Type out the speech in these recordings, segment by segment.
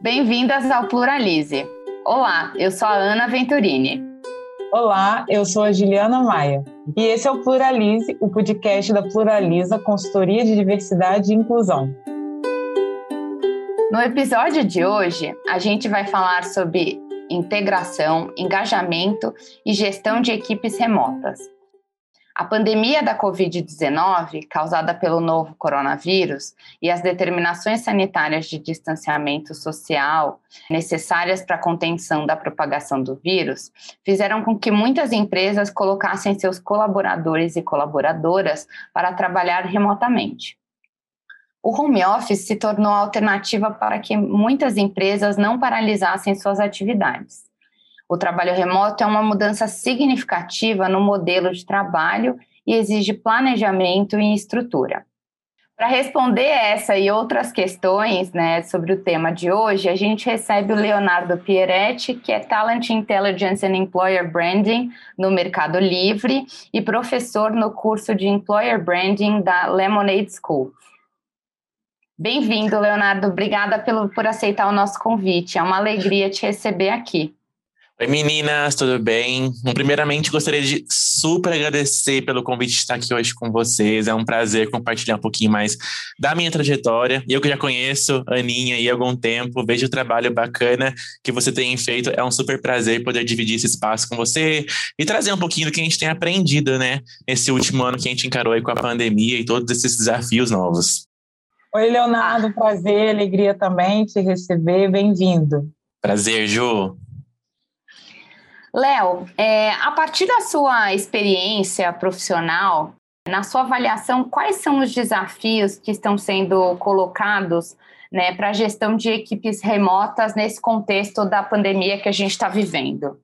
Bem-vindas ao Pluralize. Olá, eu sou a Ana Venturini. Olá, eu sou a Juliana Maia. E esse é o Pluralize, o podcast da Pluraliza Consultoria de Diversidade e Inclusão. No episódio de hoje, a gente vai falar sobre integração, engajamento e gestão de equipes remotas. A pandemia da Covid-19, causada pelo novo coronavírus, e as determinações sanitárias de distanciamento social necessárias para a contenção da propagação do vírus, fizeram com que muitas empresas colocassem seus colaboradores e colaboradoras para trabalhar remotamente. O home office se tornou alternativa para que muitas empresas não paralisassem suas atividades. O trabalho remoto é uma mudança significativa no modelo de trabalho e exige planejamento e estrutura. Para responder essa e outras questões né, sobre o tema de hoje, a gente recebe o Leonardo Pieretti, que é Talent Intelligence and Employer Branding no Mercado Livre e professor no curso de Employer Branding da Lemonade School. Bem-vindo, Leonardo. Obrigada pelo, por aceitar o nosso convite. É uma alegria te receber aqui. Oi meninas, tudo bem? Primeiramente, gostaria de super agradecer pelo convite de estar aqui hoje com vocês. É um prazer compartilhar um pouquinho mais da minha trajetória. Eu que já conheço a Aninha há algum tempo, vejo o trabalho bacana que você tem feito. É um super prazer poder dividir esse espaço com você e trazer um pouquinho do que a gente tem aprendido, né? Nesse último ano que a gente encarou aí com a pandemia e todos esses desafios novos. Oi, Leonardo, prazer, alegria também te receber. Bem-vindo. Prazer, Ju. Léo, é, a partir da sua experiência profissional, na sua avaliação, quais são os desafios que estão sendo colocados né, para a gestão de equipes remotas nesse contexto da pandemia que a gente está vivendo?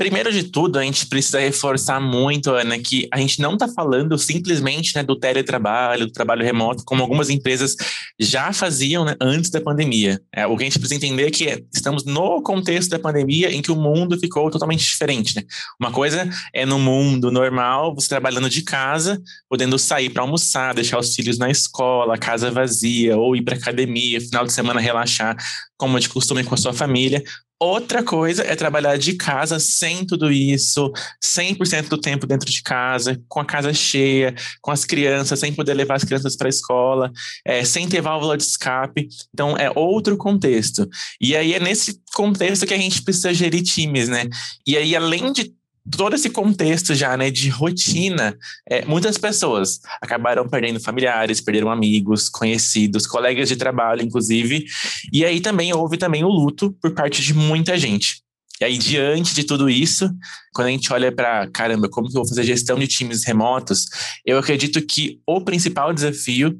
Primeiro de tudo, a gente precisa reforçar muito, Ana, que a gente não está falando simplesmente né, do teletrabalho, do trabalho remoto, como algumas empresas já faziam né, antes da pandemia. É, o que a gente precisa entender é que estamos no contexto da pandemia em que o mundo ficou totalmente diferente. Né? Uma coisa é no mundo normal, você trabalhando de casa, podendo sair para almoçar, deixar os filhos na escola, casa vazia, ou ir para academia, final de semana relaxar, como de costume com a sua família. Outra coisa é trabalhar de casa sem tudo isso, 100% do tempo dentro de casa, com a casa cheia, com as crianças, sem poder levar as crianças para a escola, é, sem ter válvula de escape. Então, é outro contexto. E aí é nesse contexto que a gente precisa gerir times, né? E aí, além de todo esse contexto já, né, de rotina, é, muitas pessoas acabaram perdendo familiares, perderam amigos, conhecidos, colegas de trabalho, inclusive, e aí também houve também o luto por parte de muita gente. E aí, diante de tudo isso, quando a gente olha para, caramba, como que eu vou fazer gestão de times remotos, eu acredito que o principal desafio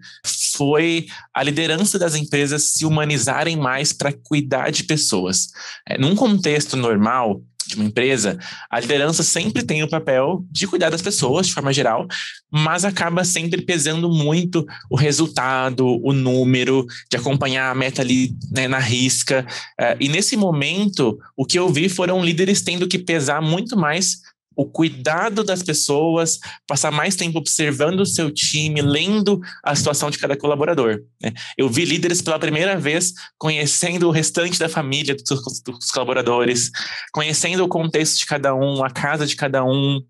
foi a liderança das empresas se humanizarem mais para cuidar de pessoas. É, num contexto normal, de uma empresa, a liderança sempre tem o papel de cuidar das pessoas de forma geral, mas acaba sempre pesando muito o resultado, o número, de acompanhar a meta ali né, na risca. Uh, e nesse momento, o que eu vi foram líderes tendo que pesar muito mais o cuidado das pessoas, passar mais tempo observando o seu time, lendo a situação de cada colaborador. Né? Eu vi líderes pela primeira vez conhecendo o restante da família dos, dos colaboradores, conhecendo o contexto de cada um, a casa de cada um,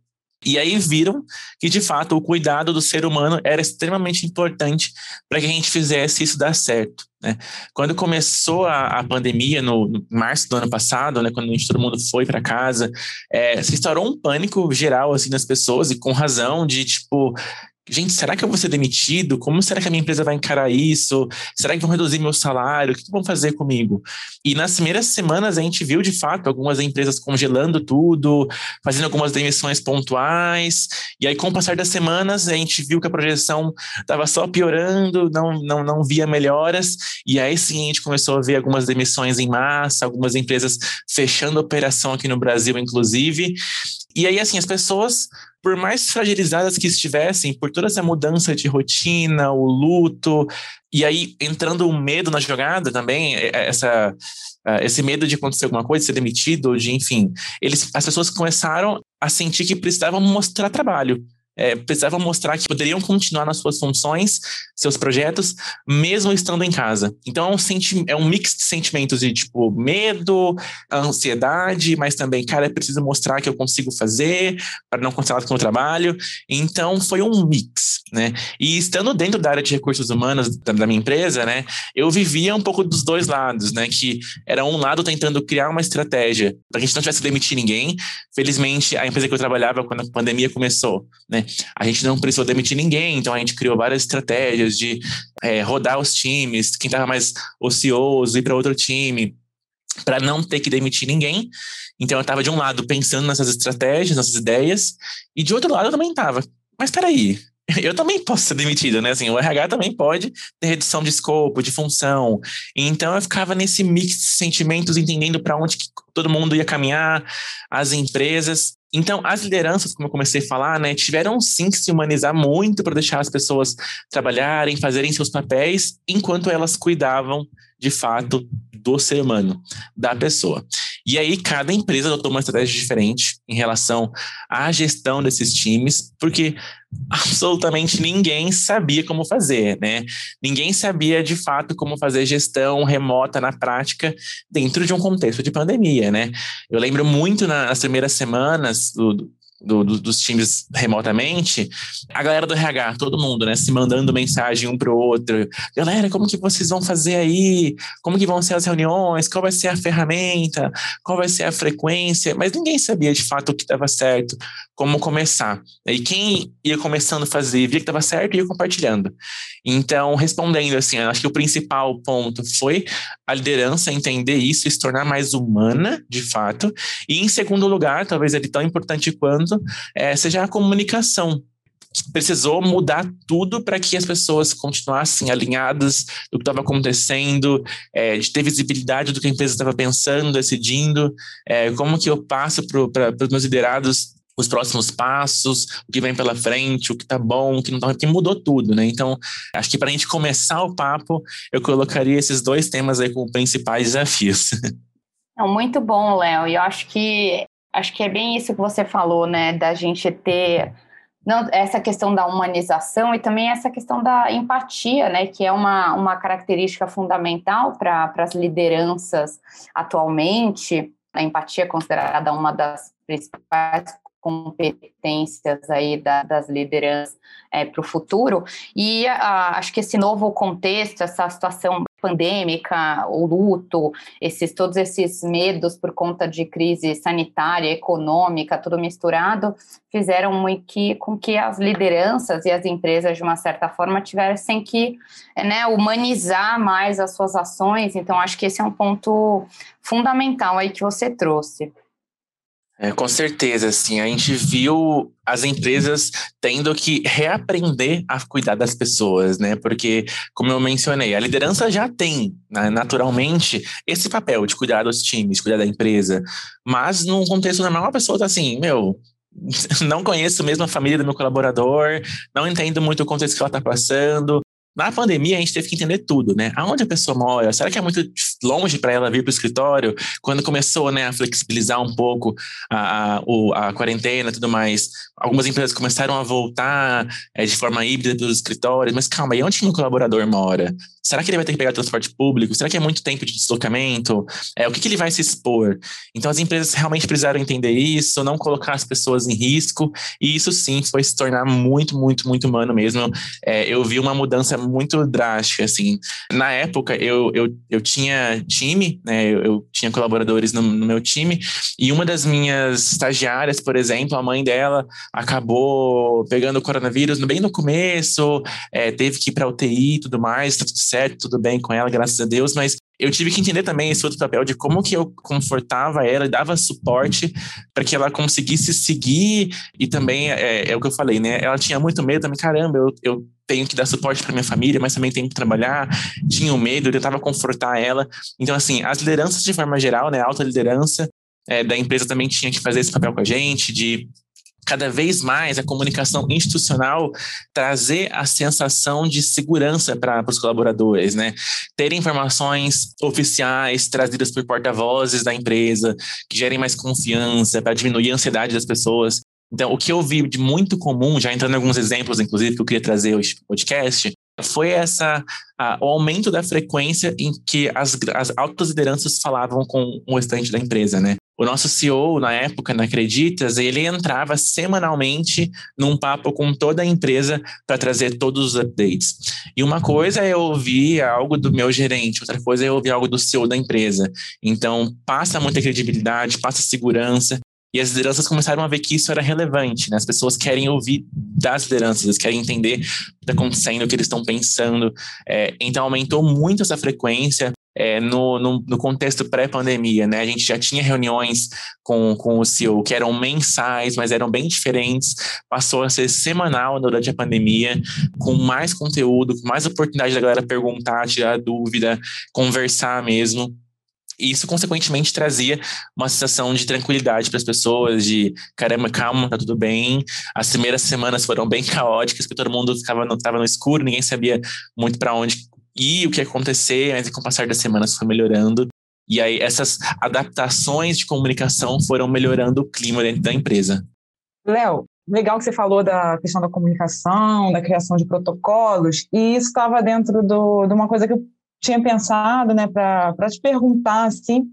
e aí viram que, de fato, o cuidado do ser humano era extremamente importante para que a gente fizesse isso dar certo. Né? Quando começou a, a pandemia, no, no, março do ano passado, né, quando gente, todo mundo foi para casa, é, se instaurou um pânico geral assim, nas pessoas, e com razão, de tipo, gente, será que eu vou ser demitido? Como será que a minha empresa vai encarar isso? Será que vão reduzir meu salário? O que vão fazer comigo? E nas primeiras semanas a gente viu, de fato, algumas empresas congelando tudo, fazendo algumas demissões pontuais. E aí, com o passar das semanas, a gente viu que a projeção estava só piorando, não, não, não via melhoras. E aí sim a gente começou a ver algumas demissões em massa, algumas empresas fechando operação aqui no Brasil, inclusive. E aí, assim, as pessoas por mais fragilizadas que estivessem, por toda essa mudança de rotina, o luto, e aí entrando o medo na jogada também, é, é, essa, é, esse medo de acontecer alguma coisa, de ser demitido, de enfim, eles, as pessoas começaram a sentir que precisavam mostrar trabalho. É, precisavam mostrar que poderiam continuar nas suas funções, seus projetos, mesmo estando em casa. Então é um, é um mix de sentimentos de tipo medo, ansiedade, mas também, cara, é preciso mostrar que eu consigo fazer para não cancelar com o trabalho. Então foi um mix, né? E estando dentro da área de recursos humanos da, da minha empresa, né, eu vivia um pouco dos dois lados, né? Que era um lado tentando criar uma estratégia para que a gente não tivesse que demitir ninguém. Felizmente, a empresa que eu trabalhava quando a pandemia começou, né? A gente não precisou demitir ninguém, então a gente criou várias estratégias de é, rodar os times, quem estava mais ocioso, ir para outro time, para não ter que demitir ninguém. Então eu estava de um lado pensando nessas estratégias, nessas ideias, e de outro lado eu também estava. Mas espera aí, eu também posso ser demitido, né? Assim, o RH também pode ter redução de escopo, de função. Então eu ficava nesse mix de sentimentos, entendendo para onde todo mundo ia caminhar, as empresas. Então, as lideranças, como eu comecei a falar, né, tiveram sim que se humanizar muito para deixar as pessoas trabalharem, fazerem seus papéis, enquanto elas cuidavam, de fato, do ser humano, da pessoa. E aí, cada empresa adotou uma estratégia diferente em relação à gestão desses times, porque absolutamente ninguém sabia como fazer, né? Ninguém sabia de fato como fazer gestão remota na prática dentro de um contexto de pandemia, né? Eu lembro muito nas primeiras semanas do, do, do, dos times remotamente, a galera do RH, todo mundo, né, se mandando mensagem um para o outro. Galera, como que vocês vão fazer aí? Como que vão ser as reuniões? Qual vai ser a ferramenta? Qual vai ser a frequência? Mas ninguém sabia de fato o que estava certo, como começar. E quem ia começando a fazer, via que estava certo, ia compartilhando. Então, respondendo assim, acho que o principal ponto foi a liderança entender isso e se tornar mais humana, de fato. E em segundo lugar, talvez ele tão importante quanto, é, seja a comunicação precisou mudar tudo para que as pessoas continuassem alinhadas do que estava acontecendo, é, de ter visibilidade do que a empresa estava pensando, decidindo, é, como que eu passo para os meus liderados os próximos passos, o que vem pela frente, o que tá bom, o que não tá, mudou tudo, né? Então, acho que para a gente começar o papo, eu colocaria esses dois temas aí como principais desafios. Muito bom, Léo, e eu acho que acho que é bem isso que você falou, né, da gente ter não, essa questão da humanização e também essa questão da empatia, né, que é uma, uma característica fundamental para as lideranças atualmente. A empatia é considerada uma das principais competências aí da, das lideranças é, para o futuro. E a, acho que esse novo contexto, essa situação pandêmica, o luto, esses todos esses medos por conta de crise sanitária, econômica, tudo misturado, fizeram que, com que as lideranças e as empresas, de uma certa forma, tivessem que né, humanizar mais as suas ações. Então, acho que esse é um ponto fundamental aí que você trouxe. É, com certeza, assim, a gente viu as empresas tendo que reaprender a cuidar das pessoas, né? Porque, como eu mencionei, a liderança já tem, né, naturalmente, esse papel de cuidar dos times, cuidar da empresa. Mas, num contexto normal, a pessoa tá assim, meu, não conheço mesmo a família do meu colaborador, não entendo muito o contexto que ela está passando, na pandemia, a gente teve que entender tudo, né? Aonde a pessoa mora? Será que é muito longe para ela vir para o escritório? Quando começou né, a flexibilizar um pouco a, a, a quarentena e tudo mais, algumas empresas começaram a voltar é, de forma híbrida para os escritórios, mas calma, e onde que meu colaborador mora? Será que ele vai ter que pegar transporte público? Será que é muito tempo de deslocamento? É, o que, que ele vai se expor? Então, as empresas realmente precisaram entender isso, não colocar as pessoas em risco, e isso sim foi se tornar muito, muito, muito humano mesmo. É, eu vi uma mudança muito drástica, assim. Na época, eu, eu, eu tinha time, né? Eu, eu tinha colaboradores no, no meu time, e uma das minhas estagiárias, por exemplo, a mãe dela acabou pegando o coronavírus bem no começo, é, teve que ir para UTI e tudo mais, tá tudo certo, tudo bem com ela, graças a Deus, mas eu tive que entender também esse outro papel de como que eu confortava ela e dava suporte para que ela conseguisse seguir e também é, é, o que eu falei, né? Ela tinha muito medo também, caramba, eu, eu tenho que dar suporte para minha família, mas também tenho que trabalhar. Tinha o medo, eu tentava confortar ela. Então, assim, as lideranças de forma geral, né, a alta liderança é, da empresa também tinha que fazer esse papel com a gente, de cada vez mais a comunicação institucional trazer a sensação de segurança para os colaboradores, né? Ter informações oficiais trazidas por porta-vozes da empresa, que gerem mais confiança, para diminuir a ansiedade das pessoas. Então, o que eu vi de muito comum, já entrando em alguns exemplos, inclusive, que eu queria trazer hoje no podcast, foi essa a, o aumento da frequência em que as, as altas lideranças falavam com o restante da empresa, né? O nosso CEO, na época, na Acreditas, ele entrava semanalmente num papo com toda a empresa para trazer todos os updates. E uma coisa é ouvir algo do meu gerente, outra coisa é ouvir algo do CEO da empresa. Então, passa muita credibilidade, passa segurança. E as lideranças começaram a ver que isso era relevante, né? As pessoas querem ouvir das lideranças, eles querem entender o que está acontecendo, o que eles estão pensando. É, então, aumentou muito essa frequência é, no, no, no, contexto pré-pandemia, né? A gente já tinha reuniões com, com o CEO que eram mensais, mas eram bem diferentes. Passou a ser semanal durante a pandemia, com mais conteúdo, com mais oportunidade da galera perguntar, tirar dúvida, conversar mesmo. E isso, consequentemente, trazia uma sensação de tranquilidade para as pessoas, de caramba, calma, tá tudo bem. As primeiras semanas foram bem caóticas, porque todo mundo estava no, no escuro, ninguém sabia muito para onde e o que ia acontecer, mas com o passar das semanas foi melhorando. E aí essas adaptações de comunicação foram melhorando o clima dentro da empresa. Léo, legal que você falou da questão da comunicação, da criação de protocolos, e isso estava dentro do, de uma coisa que eu tinha pensado, né, para te perguntar, assim,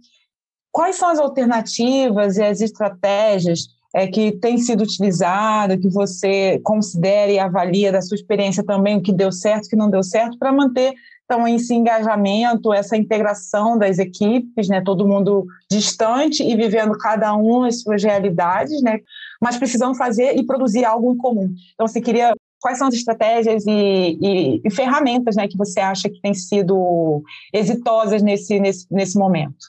quais são as alternativas e as estratégias é, que têm sido utilizadas, que você considere e avalia da sua experiência também o que deu certo, o que não deu certo, para manter então, esse engajamento, essa integração das equipes, né, todo mundo distante e vivendo cada um as suas realidades, né, mas precisando fazer e produzir algo em comum. Então, você queria quais são as estratégias e, e, e ferramentas, né, que você acha que têm sido exitosas nesse, nesse, nesse momento?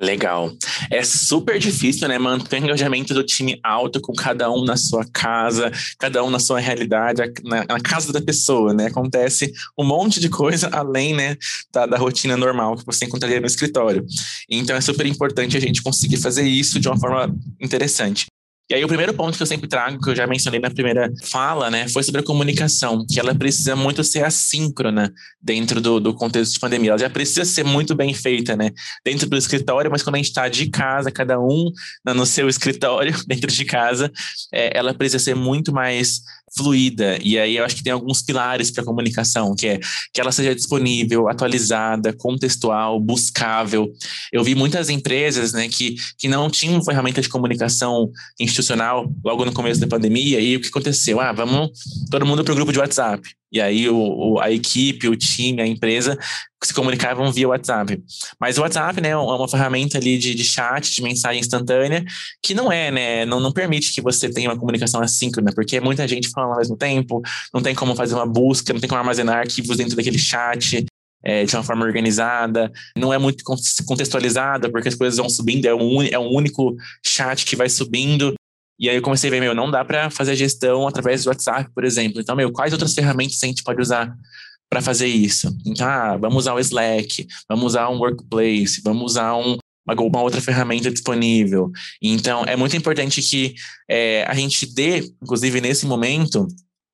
Legal. É super difícil, né? Manter o engajamento do time alto com cada um na sua casa, cada um na sua realidade, na, na casa da pessoa, né? Acontece um monte de coisa além, né, da, da, rotina normal que você encontraria no escritório. Então é super importante a gente conseguir fazer isso de uma forma interessante. E aí o primeiro ponto que eu sempre trago, que eu já mencionei na primeira fala, né, foi sobre a comunicação, que ela precisa muito ser assíncrona dentro do, do contexto de pandemia. Ela já precisa ser muito bem feita, né, dentro do escritório, mas quando a gente está de casa, cada um no seu escritório, dentro de casa, é, ela precisa ser muito mais fluida. E aí eu acho que tem alguns pilares para a comunicação, que é que ela seja disponível, atualizada, contextual, buscável. Eu vi muitas empresas, né, que, que não tinham ferramenta de comunicação institucional logo no começo da pandemia, e o que aconteceu? Ah, vamos todo mundo para o grupo de WhatsApp. E aí o, o, a equipe, o time, a empresa se comunicavam via WhatsApp. Mas o WhatsApp, né, é uma ferramenta ali de, de chat, de mensagem instantânea, que não é, né, não, não permite que você tenha uma comunicação assíncrona, porque é muita gente falando ao mesmo tempo, não tem como fazer uma busca, não tem como armazenar arquivos dentro daquele chat, é, de uma forma organizada, não é muito contextualizada, porque as coisas vão subindo, é um, é um único chat que vai subindo. E aí eu comecei a ver, meu, não dá para fazer gestão através do WhatsApp, por exemplo. Então, meu, quais outras ferramentas a gente pode usar para fazer isso? Então, ah, vamos usar o Slack, vamos usar um Workplace, vamos usar um, uma outra ferramenta disponível. Então, é muito importante que é, a gente dê, inclusive nesse momento,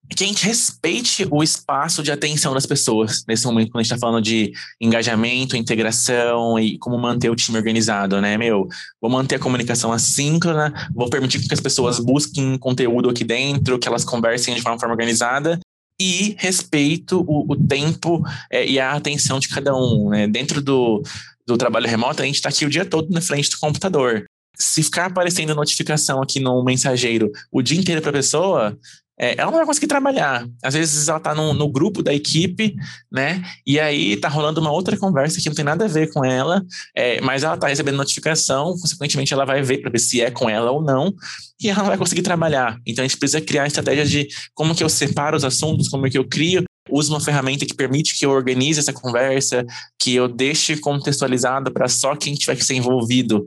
que a gente respeite o espaço de atenção das pessoas nesse momento, quando a gente está falando de engajamento, integração e como manter o time organizado, né? Meu, vou manter a comunicação assíncrona, vou permitir que as pessoas busquem conteúdo aqui dentro, que elas conversem de uma forma organizada e respeito o, o tempo é, e a atenção de cada um, né? Dentro do, do trabalho remoto, a gente está aqui o dia todo na frente do computador se ficar aparecendo notificação aqui no mensageiro o dia inteiro para a pessoa, é, ela não vai conseguir trabalhar. Às vezes ela está no, no, grupo da equipe, né? E aí tá rolando uma outra conversa que não tem nada a ver com ela, é, mas ela tá recebendo notificação, consequentemente ela vai ver para ver se é com ela ou não, e ela não vai conseguir trabalhar. Então a gente precisa criar estratégias de como que eu separo os assuntos, como que eu crio uso uma ferramenta que permite que eu organize essa conversa, que eu deixe contextualizado para só quem tiver que ser envolvido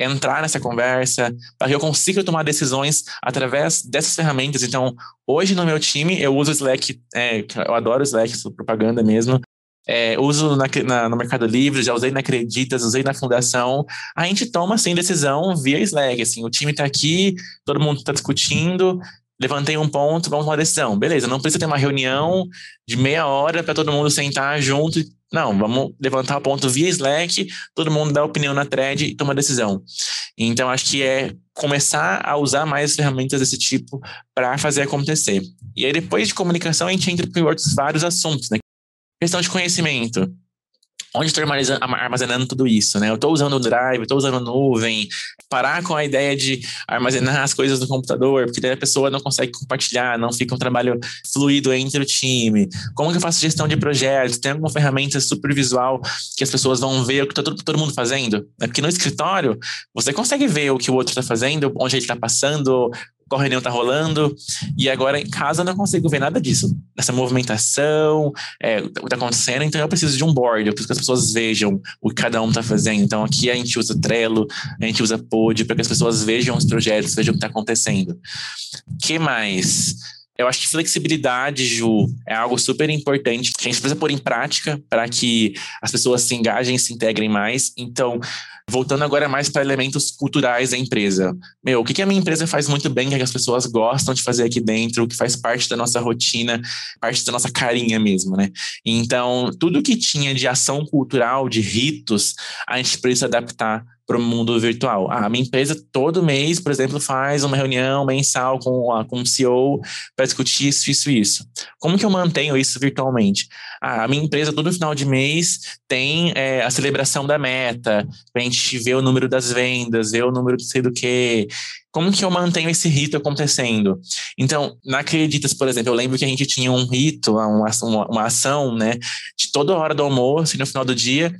entrar nessa conversa, para que eu consiga tomar decisões através dessas ferramentas. Então, hoje no meu time, eu uso o Slack, é, eu adoro o Slack, propaganda mesmo. É, uso na, na, no Mercado Livre, já usei na Acreditas, usei na Fundação. A gente toma, assim, decisão via Slack. Assim, o time está aqui, todo mundo está discutindo, levantei um ponto, vamos tomar decisão. Beleza, não precisa ter uma reunião de meia hora para todo mundo sentar junto Não, vamos levantar o ponto via Slack, todo mundo dá opinião na thread e toma decisão. Então, acho que é começar a usar mais ferramentas desse tipo para fazer acontecer. E aí, depois de comunicação, a gente entra em outros vários assuntos, né? Questão de conhecimento onde estou armazenando tudo isso, né? Eu estou usando o Drive, estou usando nuvem, parar com a ideia de armazenar as coisas no computador, porque daí a pessoa não consegue compartilhar, não fica um trabalho fluido entre o time. Como que eu faço gestão de projetos? Tem alguma ferramenta super visual que as pessoas vão ver o que está todo, todo mundo fazendo? É porque no escritório você consegue ver o que o outro está fazendo, onde ele está passando, qual reunião está rolando, e agora em casa eu não consigo ver nada disso, essa movimentação, é, o que está acontecendo, então eu preciso de um board, eu preciso que as pessoas vejam o que cada um está fazendo. Então aqui a gente usa Trello, a gente usa Pod, para que as pessoas vejam os projetos, vejam o que está acontecendo. que mais? Eu acho que flexibilidade, Ju, é algo super importante que a gente precisa pôr em prática para que as pessoas se engajem e se integrem mais. Então, voltando agora mais para elementos culturais da empresa. Meu, o que, que a minha empresa faz muito bem, que as pessoas gostam de fazer aqui dentro, que faz parte da nossa rotina, parte da nossa carinha mesmo, né? Então, tudo que tinha de ação cultural, de ritos, a gente precisa adaptar para o mundo virtual. Ah, a minha empresa todo mês, por exemplo, faz uma reunião mensal com, a, com o CEO para discutir isso, isso, isso. Como que eu mantenho isso virtualmente? Ah, a minha empresa todo final de mês tem é, a celebração da meta, para a gente ver o número das vendas, ver o número de sei do que. Como que eu mantenho esse rito acontecendo? Então, na Acreditas, por exemplo, eu lembro que a gente tinha um rito, uma, uma, uma ação, né, de toda hora do almoço e no final do dia,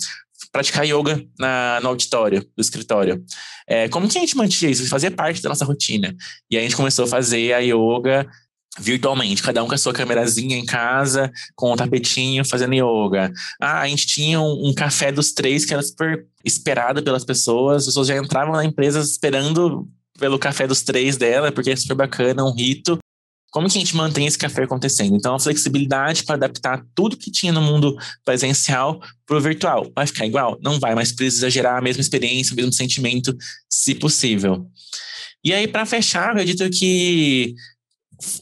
praticar yoga na, no auditório do escritório. É, como que a gente mantinha isso? Fazia parte da nossa rotina. E a gente começou a fazer a yoga virtualmente, cada um com a sua câmerazinha em casa, com o tapetinho, fazendo yoga. Ah, a gente tinha um, um, café dos três que era super esperado pelas pessoas, as pessoas já entravam na empresa esperando pelo café dos três dela, porque é super bacana, um rito. Como que a gente mantém esse café acontecendo? Então, a flexibilidade para adaptar tudo que tinha no mundo presencial para o virtual. Vai ficar igual? Não vai, mas precisa gerar a mesma experiência, o mesmo sentimento, se possível. E aí, para fechar, eu acredito que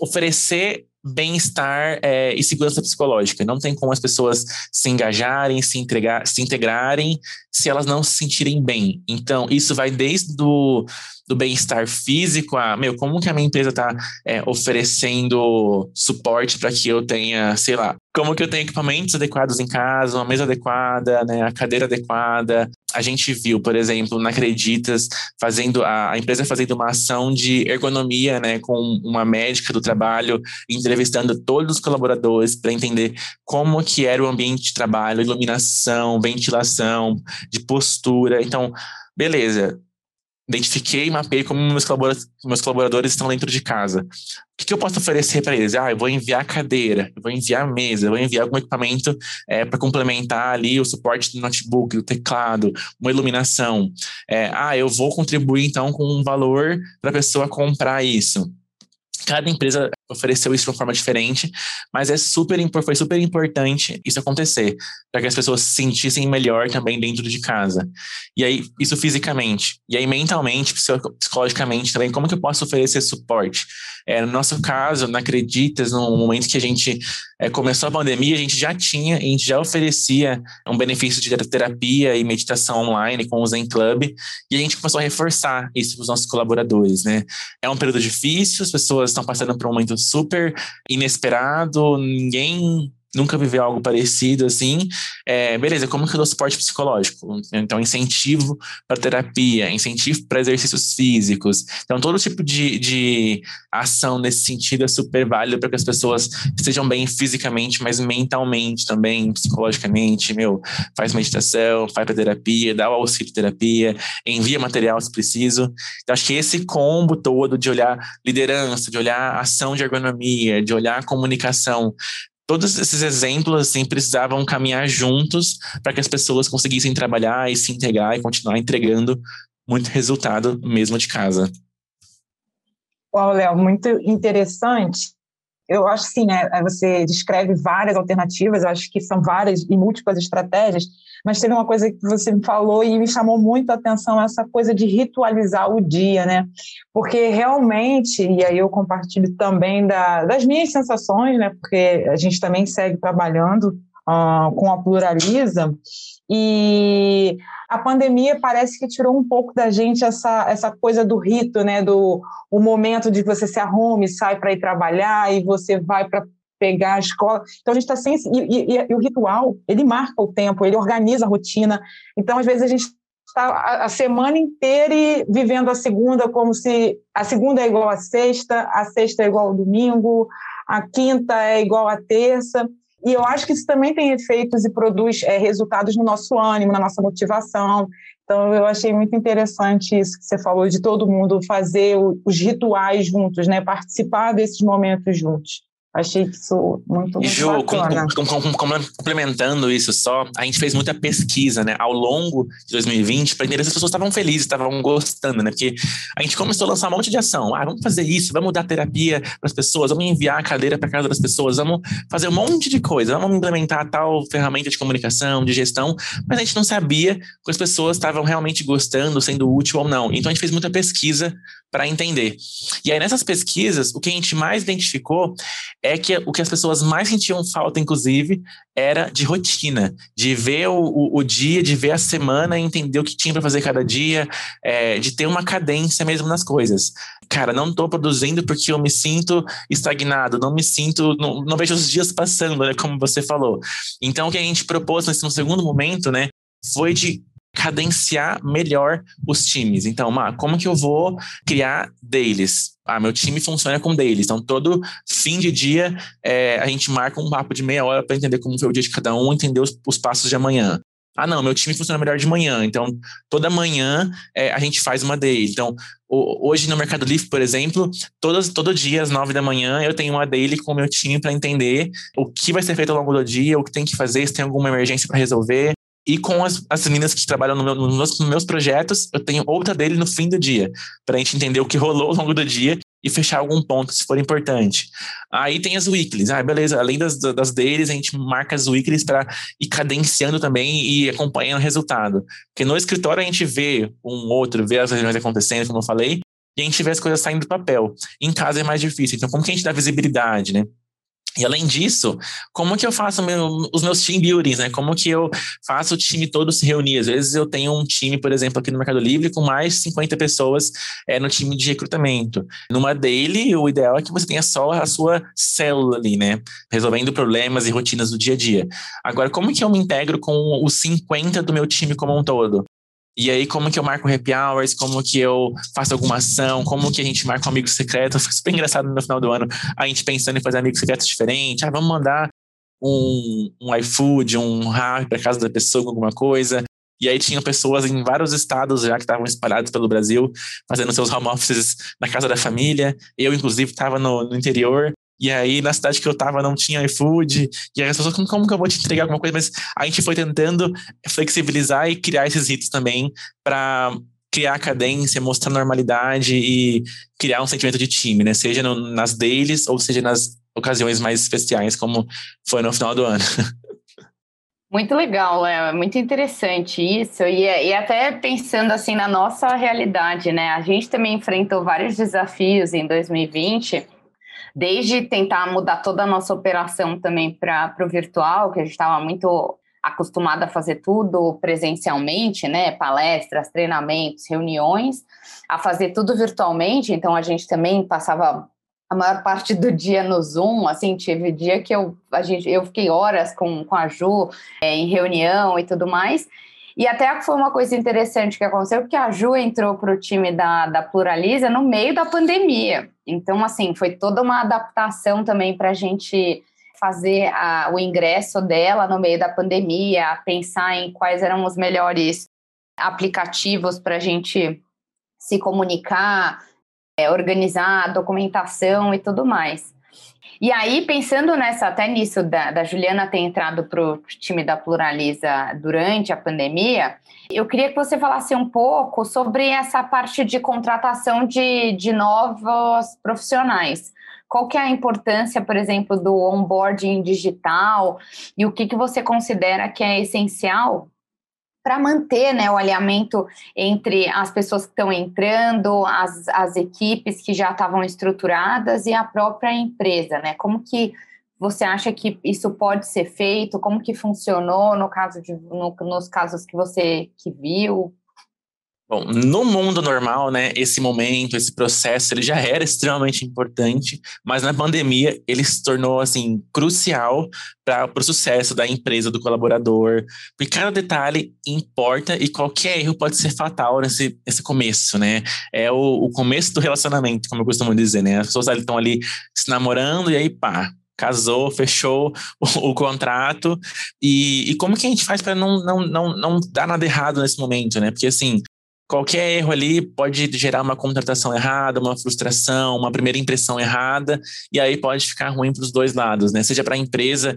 oferecer bem-estar é, e segurança psicológica. Não tem como as pessoas se engajarem, se, entregar, se integrarem se elas não se sentirem bem. Então, isso vai desde do, do bem-estar físico a, meu, como que a minha empresa está é, oferecendo suporte para que eu tenha, sei lá, como que eu tenho equipamentos adequados em casa, uma mesa adequada, né, a cadeira adequada. A gente viu, por exemplo, na Acreditas, fazendo a, a empresa fazendo uma ação de ergonomia, né, com uma médica do trabalho, entrevistando todos os colaboradores para entender como que era o ambiente de trabalho, iluminação, ventilação, de postura. Então, beleza, identifiquei e mapeei como meus colaboradores, meus colaboradores estão dentro de casa. O que, que eu posso oferecer para eles? Ah, eu vou enviar cadeira, eu vou enviar mesa, eu vou enviar algum equipamento é, para complementar ali o suporte do notebook, do teclado, uma iluminação. É, ah, eu vou contribuir então com um valor para a pessoa comprar isso. Cada empresa ofereceu isso de uma forma diferente, mas é super, foi super importante isso acontecer, para que as pessoas se sentissem melhor também dentro de casa. E aí, isso fisicamente. E aí, mentalmente, psicologicamente também, como que eu posso oferecer suporte? É, no nosso caso, na Acreditas, no momento que a gente é, começou a pandemia, a gente já tinha, a gente já oferecia um benefício de terapia e meditação online com o Zen Club, e a gente começou a reforçar isso para os nossos colaboradores, né? É um período difícil, as pessoas estão passando por um momento super inesperado, ninguém nunca viveu algo parecido assim, é, beleza, como que eu dou suporte psicológico? Então, incentivo para terapia, incentivo para exercícios físicos. Então, todo tipo de, de ação nesse sentido é super válido para que as pessoas estejam bem fisicamente, mas mentalmente também, psicologicamente, meu, faz meditação, faz para terapia, dá o auxílio terapia, envia material se preciso. Então, acho que esse combo todo de olhar liderança, de olhar ação de ergonomia, de olhar comunicação, todos esses exemplos assim precisavam caminhar juntos para que as pessoas conseguissem trabalhar e se integrar e continuar entregando muito resultado mesmo de casa. Uau, Léo, muito interessante. Eu acho sim, né? Você descreve várias alternativas, acho que são várias e múltiplas estratégias, mas teve uma coisa que você me falou e me chamou muito a atenção, essa coisa de ritualizar o dia, né? Porque realmente, e aí eu compartilho também da, das minhas sensações, né? Porque a gente também segue trabalhando uh, com a Pluraliza, e a pandemia parece que tirou um pouco da gente essa, essa coisa do rito, né? Do o momento de você se arrume, sai para ir trabalhar e você vai para pegar a escola. Então a gente está sem e, e, e, o ritual ele marca o tempo, ele organiza a rotina. Então às vezes a gente está a semana inteira vivendo a segunda como se a segunda é igual à sexta, a sexta é igual ao domingo, a quinta é igual à terça. E eu acho que isso também tem efeitos e produz é, resultados no nosso ânimo, na nossa motivação. Então, eu achei muito interessante isso que você falou, de todo mundo fazer os rituais juntos, né? participar desses momentos juntos. Achei isso muito, muito Ju, bacana. Com, com, com, complementando isso só, a gente fez muita pesquisa, né, ao longo de 2020 para entender se as pessoas estavam felizes, estavam gostando, né, porque a gente começou a lançar um monte de ação. Ah, vamos fazer isso, vamos dar terapia para as pessoas, vamos enviar a cadeira para casa das pessoas, vamos fazer um monte de coisa, vamos implementar tal ferramenta de comunicação, de gestão, mas a gente não sabia que as pessoas estavam realmente gostando, sendo útil ou não. Então a gente fez muita pesquisa para entender. E aí, nessas pesquisas, o que a gente mais identificou é que o que as pessoas mais sentiam falta, inclusive, era de rotina, de ver o, o, o dia, de ver a semana, entender o que tinha para fazer cada dia, é, de ter uma cadência mesmo nas coisas. Cara, não estou produzindo porque eu me sinto estagnado, não me sinto, não, não vejo os dias passando, né, como você falou. Então, o que a gente propôs nesse segundo momento, né, foi de cadenciar melhor os times. Então, ah, como que eu vou criar deles? Ah, meu time funciona com deles. Então, todo fim de dia, é, a gente marca um papo de meia hora para entender como foi o dia de cada um, entender os, os passos de amanhã. Ah, não, meu time funciona melhor de manhã. Então, toda manhã é, a gente faz uma daily. Então, o, hoje no Mercado Livre, por exemplo, todos, todo dia às nove da manhã eu tenho uma daily com o meu time para entender o que vai ser feito ao longo do dia, o que tem que fazer, se tem alguma emergência para resolver, e com as, as meninas que trabalham no meu, nos, meus, nos meus projetos, eu tenho outra dele no fim do dia, para a gente entender o que rolou ao longo do dia e fechar algum ponto, se for importante. Aí tem as weeklies. Ah, beleza. Além das, das deles, a gente marca as weeklies para ir cadenciando também e acompanhando o resultado. Porque no escritório a gente vê um outro, vê as reuniões acontecendo, como eu falei, e a gente vê as coisas saindo do papel. Em casa é mais difícil. Então, como que a gente dá visibilidade, né? E além disso, como que eu faço meu, os meus team buildings, né? Como que eu faço o time todo se reunir? Às vezes eu tenho um time, por exemplo, aqui no Mercado Livre, com mais de 50 pessoas é, no time de recrutamento. Numa daily, o ideal é que você tenha só a sua célula ali, né? Resolvendo problemas e rotinas do dia a dia. Agora, como que eu me integro com os 50 do meu time como um todo? E aí, como que eu marco happy hours, como que eu faço alguma ação, como que a gente marca um amigo secreto. Foi super engraçado no final do ano, a gente pensando em fazer amigos secretos diferentes. Ah, vamos mandar um, um iFood, um rap para casa da pessoa com alguma coisa. E aí tinham pessoas em vários estados já que estavam espalhados pelo Brasil, fazendo seus home offices na casa da família. Eu, inclusive, estava no, no interior. E aí, na cidade que eu tava, não tinha iFood. E aí as pessoas, como, como que eu vou te entregar alguma coisa? Mas a gente foi tentando flexibilizar e criar esses ritos também para criar cadência, mostrar normalidade e criar um sentimento de time, né? Seja no, nas dailies ou seja nas ocasiões mais especiais, como foi no final do ano. Muito legal, é muito interessante isso, e, e, até pensando assim na nossa realidade, né? A gente também enfrentou vários desafios em 2020 desde tentar mudar toda a nossa operação também para o virtual, que a gente estava muito acostumada a fazer tudo presencialmente, né? Palestras, treinamentos, reuniões, a fazer tudo virtualmente. Então a gente também passava a maior parte do dia no Zoom, assim, tive dia que eu, a gente, eu fiquei horas com, com a Ju é, em reunião e tudo mais. E até foi uma coisa interessante que aconteceu, porque a Ju entrou para o time da, da Pluraliza no meio da pandemia. Então, assim, foi toda uma adaptação também para a gente fazer a, o ingresso dela no meio da pandemia, pensar em quais eram os melhores aplicativos para a gente se comunicar, é, organizar a documentação e tudo mais. E aí, pensando nessa, até nisso da, da Juliana ter entrado para o time da Pluraliza durante a pandemia, eu queria que você falasse um pouco sobre essa parte de contratação de, de novos profissionais. Qual que é a importância, por exemplo, do onboarding digital e o que, que você considera que é essencial para manter né, o alinhamento entre as pessoas que estão entrando, as, as equipes que já estavam estruturadas e a própria empresa, né? Como que você acha que isso pode ser feito? Como que funcionou no caso de, no, nos casos que você que viu? Bom, no mundo normal, né, esse momento, esse processo, ele já era extremamente importante, mas na pandemia ele se tornou assim crucial para o sucesso da empresa, do colaborador, porque cada detalhe importa e qualquer erro pode ser fatal nesse, nesse começo, né? É o, o começo do relacionamento, como eu costumo dizer, né? As pessoas estão ali se namorando e aí pá, casou, fechou o, o contrato. E, e, como que a gente faz para não, não, não, não dar nada errado nesse momento, né? Porque assim, qualquer erro ali pode gerar uma contratação errada, uma frustração, uma primeira impressão errada, e aí pode ficar ruim para os dois lados, né? Seja para a empresa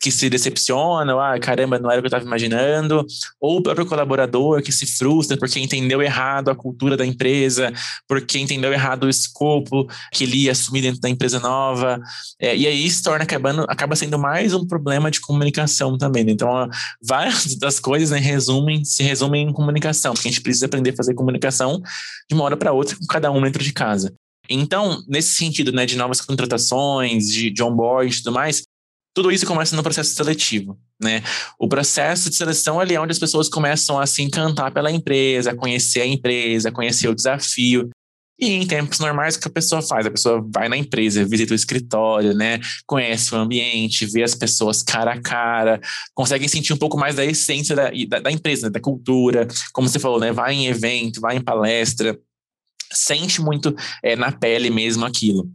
que se decepciona, ah, caramba, não era o que eu estava imaginando, ou o próprio colaborador que se frustra porque entendeu errado a cultura da empresa, porque entendeu errado o escopo que ele ia assumir dentro da empresa nova, é, e aí se torna acabando, acaba sendo mais um problema de comunicação também. Né? Então, várias das coisas né, resumem, se resumem em comunicação, porque a gente precisa aprender fazer comunicação de uma hora para outra com cada um dentro de casa. Então, nesse sentido, né, de novas contratações, de, de onboard e tudo mais, tudo isso começa no processo seletivo, né? O processo de seleção ali é onde as pessoas começam a se encantar pela empresa, a conhecer a empresa, a conhecer o desafio. E em tempos normais, o que a pessoa faz? A pessoa vai na empresa, visita o escritório, né? Conhece o ambiente, vê as pessoas cara a cara, consegue sentir um pouco mais da essência da, da, da empresa, né? da cultura. Como você falou, né? Vai em evento, vai em palestra, sente muito é, na pele mesmo aquilo.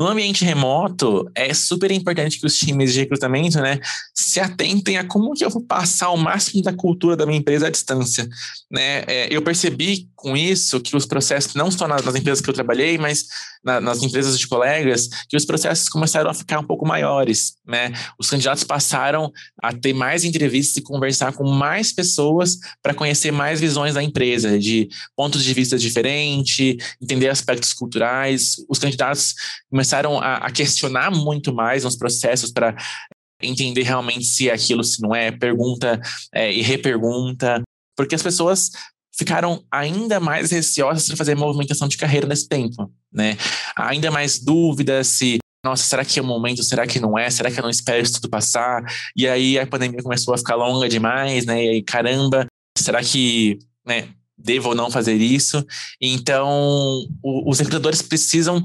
No ambiente remoto, é super importante que os times de recrutamento né, se atentem a como que eu vou passar o máximo da cultura da minha empresa à distância. Né? É, eu percebi com isso que os processos, não só nas, empresas que eu trabalhei, mas na, nas empresas de colegas, que os processos começaram a ficar um pouco maiores. Né? Os candidatos passaram a ter mais entrevistas e conversar com mais pessoas para conhecer mais visões da empresa, de pontos de vista diferentes, entender aspectos culturais. Os candidatos começaram começaram a, a questionar muito mais nos processos para entender realmente se é aquilo, se não é, pergunta é, e repergunta, porque as pessoas ficaram ainda mais receosas de fazer movimentação de carreira nesse tempo, né? Ainda mais dúvidas se, nossa, será que é o momento, será que não é, será que eu não espero isso tudo passar? E aí a pandemia começou a ficar longa demais, né? E aí, caramba, será que, né, devo ou não fazer isso? Então, o, os recrutadores precisam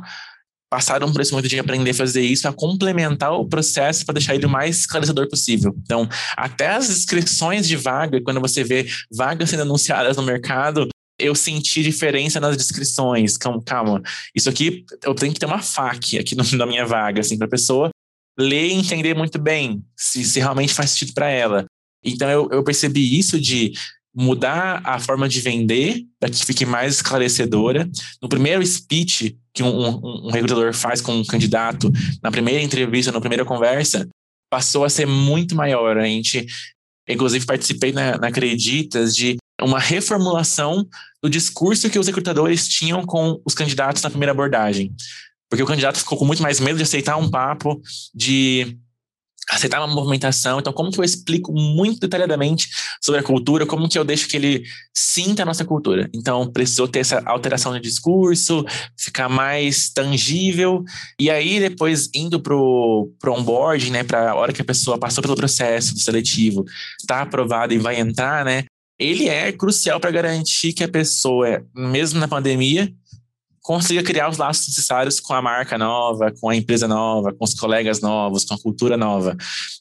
passaram por esse momento de aprender a fazer isso, a complementar o processo para deixar ele o mais esclarecedor possível. Então, até as inscrições de vaga, quando você vê vagas sendo anunciadas no mercado, eu senti diferença nas descrições. Calma, calma. isso aqui eu tenho que ter uma fac aqui no, na minha vaga, assim, para a pessoa ler e entender muito bem se, se realmente faz sentido para ela. Então eu, eu percebi isso de mudar a forma de vender para que fique mais esclarecedora. No primeiro speech que um, um, um, recrutador faz com um candidato, na primeira entrevista, na primeira conversa, passou a ser muito maior. A gente, inclusive, participei na, na Acreditas de uma reformulação do discurso que os recrutadores tinham com os candidatos na primeira abordagem. Porque o candidato ficou com muito mais medo de aceitar um papo, de aceitar uma movimentação. Então, como que eu explico muito detalhadamente sobre a cultura, como que eu deixo que ele sinta a nossa cultura? Então, precisou ter essa alteração de discurso, ficar mais tangível. E aí, depois, indo pro, pro onboarding, né, para a hora que a pessoa passou pelo processo seletivo, está aprovada e vai entrar, né, ele é crucial para garantir que a pessoa, mesmo na pandemia, consiga criar os laços necessários com a marca nova, com a empresa nova, com os colegas novos, com a cultura nova.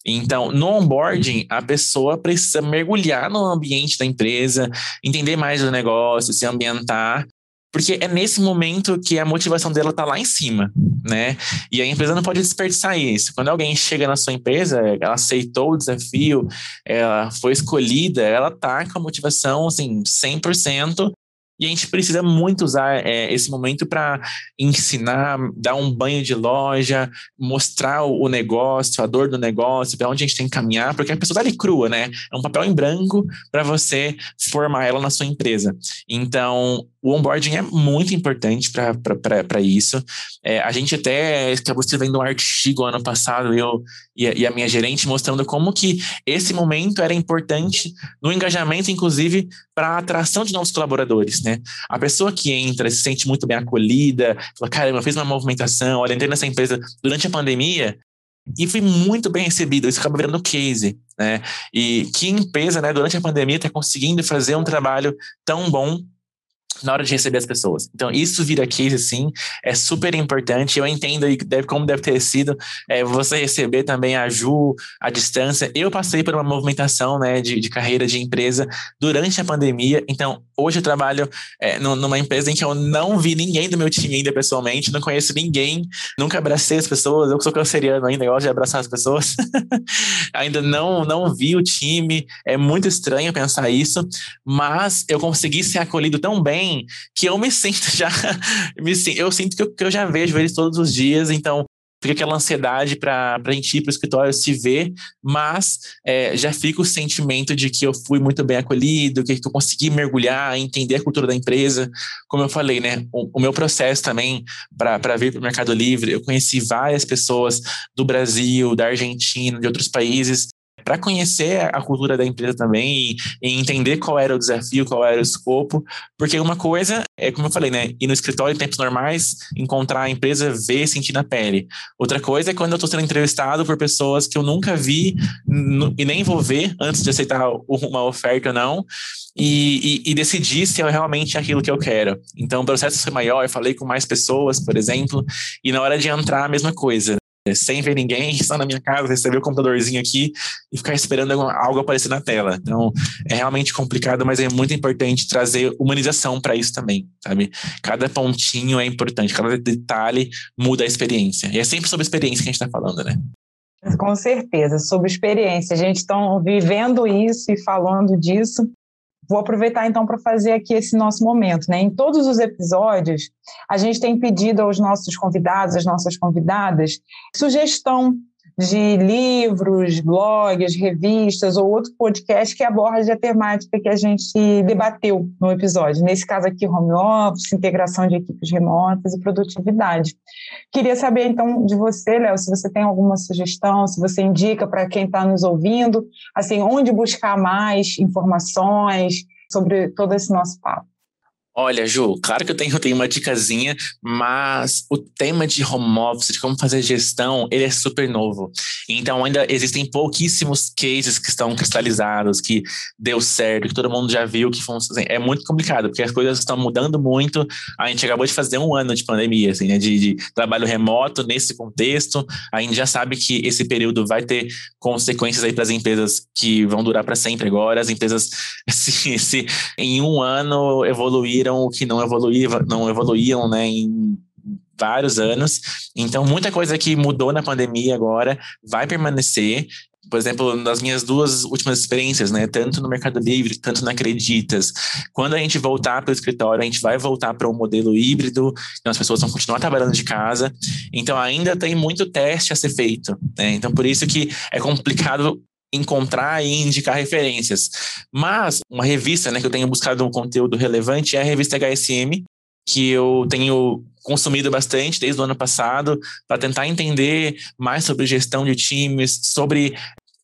Então, no onboarding, a pessoa precisa mergulhar no ambiente da empresa, entender mais do negócio, se ambientar, porque é nesse momento que a motivação dela está lá em cima, né? E a empresa não pode desperdiçar isso. Quando alguém chega na sua empresa, ela aceitou o desafio, ela foi escolhida, ela tá com a motivação assim 100% e a gente precisa muito usar é, esse momento para ensinar, dar um banho de loja, mostrar o, negócio, a dor do negócio, para onde a gente tem que caminhar, porque a pessoa está ali crua, né? É um papel em branco para você formar ela na sua empresa. Então, o onboarding é muito importante para isso. É, a gente até acabou escrevendo um artigo ano passado, eu e a, e a, minha gerente, mostrando como que esse momento era importante no engajamento, inclusive, para a atração de novos colaboradores, né? A pessoa que entra se sente muito bem acolhida, fala, caramba, eu fiz uma movimentação, olha, entrei nessa empresa durante a pandemia, E fui muito bem recebido, isso acaba virando case, né? E que empresa, né, durante a pandemia, está conseguindo fazer um trabalho tão bom na hora de receber as pessoas. Então, isso vira case, sim, é super importante. Eu entendo aí deve, como deve ter sido é, você receber também a Ju à distância. Eu passei por uma movimentação né, de, de carreira de empresa durante a pandemia. Então, hoje eu trabalho é, numa empresa em que eu não vi ninguém do meu time ainda pessoalmente, não conheço ninguém, nunca abracei as pessoas. Eu sou canceriano ainda, gosto de abraçar as pessoas. ainda não, não vi o time. É muito estranho pensar isso, mas eu consegui ser acolhido tão bem bem que eu me sinto já. Me, eu sinto que eu, que eu já vejo eles todos os dias, então fica aquela ansiedade para a gente ir para o escritório se ver, mas é, já fica o sentimento de que eu fui muito bem acolhido, que eu consegui mergulhar, entender a cultura da empresa. Como eu falei, né? O, o meu processo também para vir para o Mercado Livre, eu conheci várias pessoas do Brasil, da Argentina, de outros países, para conhecer a cultura da empresa também e, e, entender qual era o desafio, qual era o escopo, porque uma coisa é, como eu falei, né, ir no escritório em tempos normais, encontrar a empresa, ver, sentir na pele. Outra coisa é quando eu estou sendo entrevistado por pessoas que eu nunca vi e nem vou ver antes de aceitar uma oferta ou não. E, e, e, decidir se é realmente aquilo que eu quero. Então, o processo foi maior, eu falei com mais pessoas, por exemplo, e na hora de entrar, a mesma coisa sem ver ninguém, só na minha casa, receber o computadorzinho aqui e ficar esperando algo aparecer na tela. Então, é realmente complicado, mas é muito importante trazer humanização para isso também, sabe? Cada pontinho é importante, cada detalhe muda a experiência. E é sempre sobre experiência que a gente está falando, né? Com certeza, sobre experiência. A gente está vivendo isso e falando disso Vou aproveitar então para fazer aqui esse nosso momento. Né? Em todos os episódios, a gente tem pedido aos nossos convidados, às nossas convidadas, sugestão de livros, blogs, revistas ou outro podcast que aborde a temática que a gente debateu no episódio. Nesse caso aqui, home office, integração de equipes remotas e produtividade. Queria saber, então, de você, Léo, se você tem alguma sugestão, se você indica para quem está nos ouvindo, assim, onde buscar mais informações sobre todo esse nosso papo. Olha, Ju, claro que eu tenho, tenho uma dicasinha, mas o tema de home office, de como fazer gestão, ele é super novo. Então, ainda existem pouquíssimos cases que estão cristalizados, que deu certo, que todo mundo já viu que funciona. É muito complicado, porque as coisas estão mudando muito. A gente acabou de fazer um ano de pandemia, assim, né, de, de trabalho remoto nesse contexto. A gente já sabe que esse período vai ter consequências aí para as empresas que vão durar para sempre agora. As empresas, se, se em um ano evoluir evoluíram que não evoluía, não evoluíam, né, em vários anos. Então, muita coisa que mudou na pandemia agora vai permanecer. Por exemplo, nas minhas duas últimas experiências, né, tanto no Mercado Livre, tanto na Acreditas, quando a gente voltar para o escritório, a gente vai voltar para um modelo híbrido, então as pessoas vão continuar trabalhando de casa. Então, ainda tem muito teste a ser feito. Né? Então, por isso que é complicado encontrar e indicar referências. Mas uma revista né, que eu tenho buscado um conteúdo relevante é a revista HSM, que eu tenho consumido bastante desde o ano passado para tentar entender mais sobre gestão de times, sobre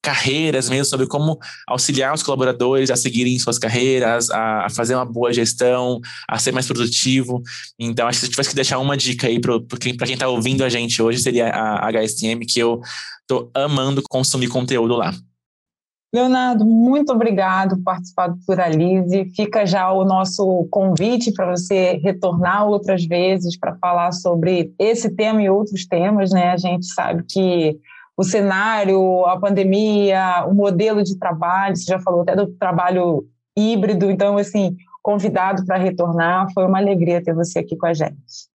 carreiras mesmo, sobre como auxiliar os colaboradores a seguirem suas carreiras, a, fazer uma boa gestão, a ser mais produtivo. Então, acho que se tivesse que deixar uma dica aí para quem está ouvindo a gente hoje, seria a HSM, que eu estou amando consumir conteúdo lá. Leonardo, muito obrigado por participar do Pluralize. Fica já o nosso convite para você retornar outras vezes para falar sobre esse tema e outros temas. Né? A gente sabe que o cenário, a pandemia, o modelo de trabalho, você já falou até do trabalho híbrido, então, assim, convidado para retornar. Foi uma alegria ter você aqui com a gente.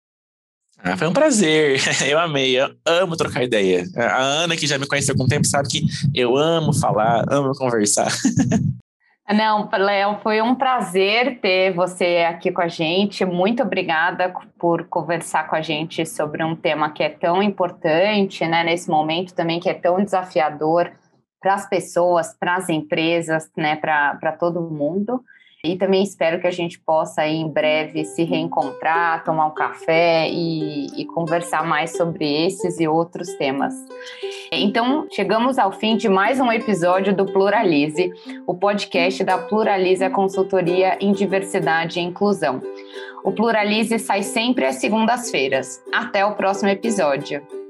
Ah, foi um prazer, eu amei, eu amo trocar ideia. A Ana, que já me conhece há algum tempo, sabe que eu amo falar, amo conversar. Não, Léo, foi um prazer ter você aqui com a gente. Muito obrigada por conversar com a gente sobre um tema que é tão importante, né, nesse momento também que é tão desafiador para as pessoas, para as empresas, né, para todo mundo. E também espero que a gente possa em breve se reencontrar, tomar um café e, e, conversar mais sobre esses e outros temas. Então, chegamos ao fim de mais um episódio do Pluralize, o podcast da Pluralize a Consultoria em Diversidade e Inclusão. O Pluralize sai sempre às segundas-feiras. Até o próximo episódio.